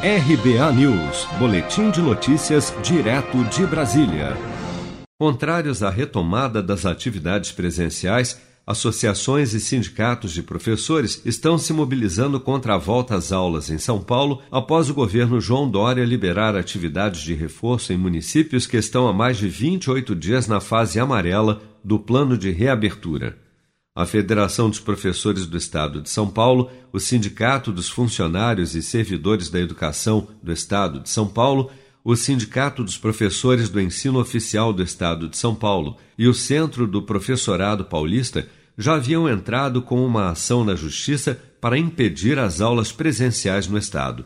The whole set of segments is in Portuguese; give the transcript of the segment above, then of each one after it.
RBA News, Boletim de Notícias, direto de Brasília. Contrários à retomada das atividades presenciais, associações e sindicatos de professores estão se mobilizando contra a volta às aulas em São Paulo após o governo João Dória liberar atividades de reforço em municípios que estão há mais de 28 dias na fase amarela do plano de reabertura a Federação dos Professores do Estado de São Paulo, o Sindicato dos Funcionários e Servidores da Educação do Estado de São Paulo, o Sindicato dos Professores do Ensino Oficial do Estado de São Paulo e o Centro do Professorado Paulista já haviam entrado com uma ação na Justiça para impedir as aulas presenciais no Estado.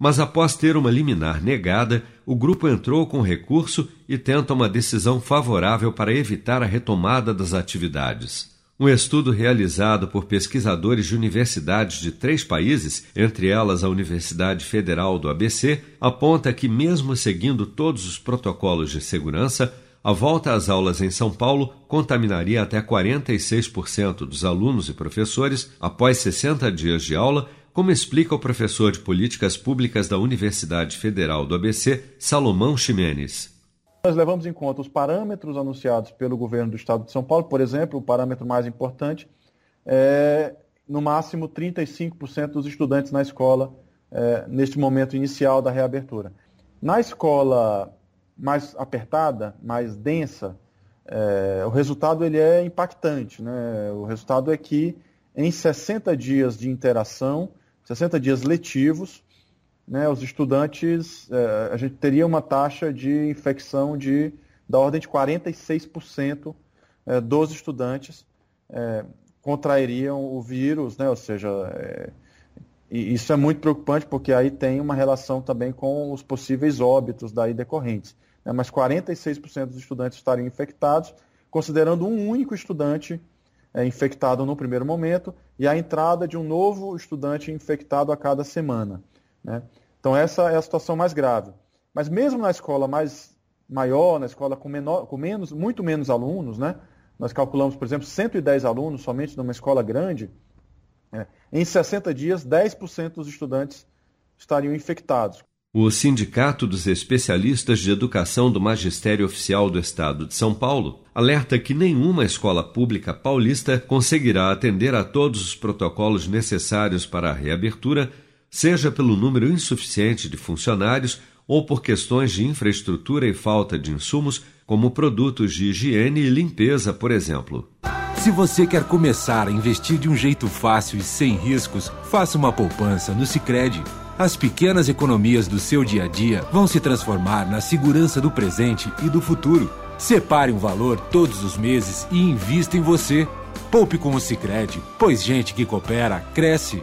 Mas após ter uma liminar negada, o grupo entrou com recurso e tenta uma decisão favorável para evitar a retomada das atividades. Um estudo realizado por pesquisadores de universidades de três países, entre elas a Universidade Federal do ABC, aponta que, mesmo seguindo todos os protocolos de segurança, a volta às aulas em São Paulo contaminaria até 46% dos alunos e professores após 60 dias de aula, como explica o professor de Políticas Públicas da Universidade Federal do ABC, Salomão Ximenes. Nós levamos em conta os parâmetros anunciados pelo governo do Estado de São Paulo, por exemplo, o parâmetro mais importante é, no máximo, 35% dos estudantes na escola é, neste momento inicial da reabertura. Na escola mais apertada, mais densa, é, o resultado ele é impactante. Né? O resultado é que em 60 dias de interação, 60 dias letivos, né, os estudantes, é, a gente teria uma taxa de infecção de, da ordem de 46% é, dos estudantes é, contrairiam o vírus, né, ou seja, e isso é muito preocupante porque aí tem uma relação também com os possíveis óbitos daí decorrentes. Né, mas 46% dos estudantes estariam infectados, considerando um único estudante infectado no primeiro momento e a entrada de um novo estudante infectado a cada semana. Né? Então essa é a situação mais grave. Mas mesmo na escola mais maior, na escola com, menor, com menos, muito menos alunos, né? nós calculamos, por exemplo, 110 alunos somente numa escola grande, é, em 60 dias, 10% dos estudantes estariam infectados. O Sindicato dos Especialistas de Educação do Magistério Oficial do Estado de São Paulo alerta que nenhuma escola pública paulista conseguirá atender a todos os protocolos necessários para a reabertura seja pelo número insuficiente de funcionários ou por questões de infraestrutura e falta de insumos, como produtos de higiene e limpeza, por exemplo. Se você quer começar a investir de um jeito fácil e sem riscos, faça uma poupança no Sicredi. As pequenas economias do seu dia a dia vão se transformar na segurança do presente e do futuro. Separe um valor todos os meses e invista em você. Poupe com o Sicredi, pois gente que coopera cresce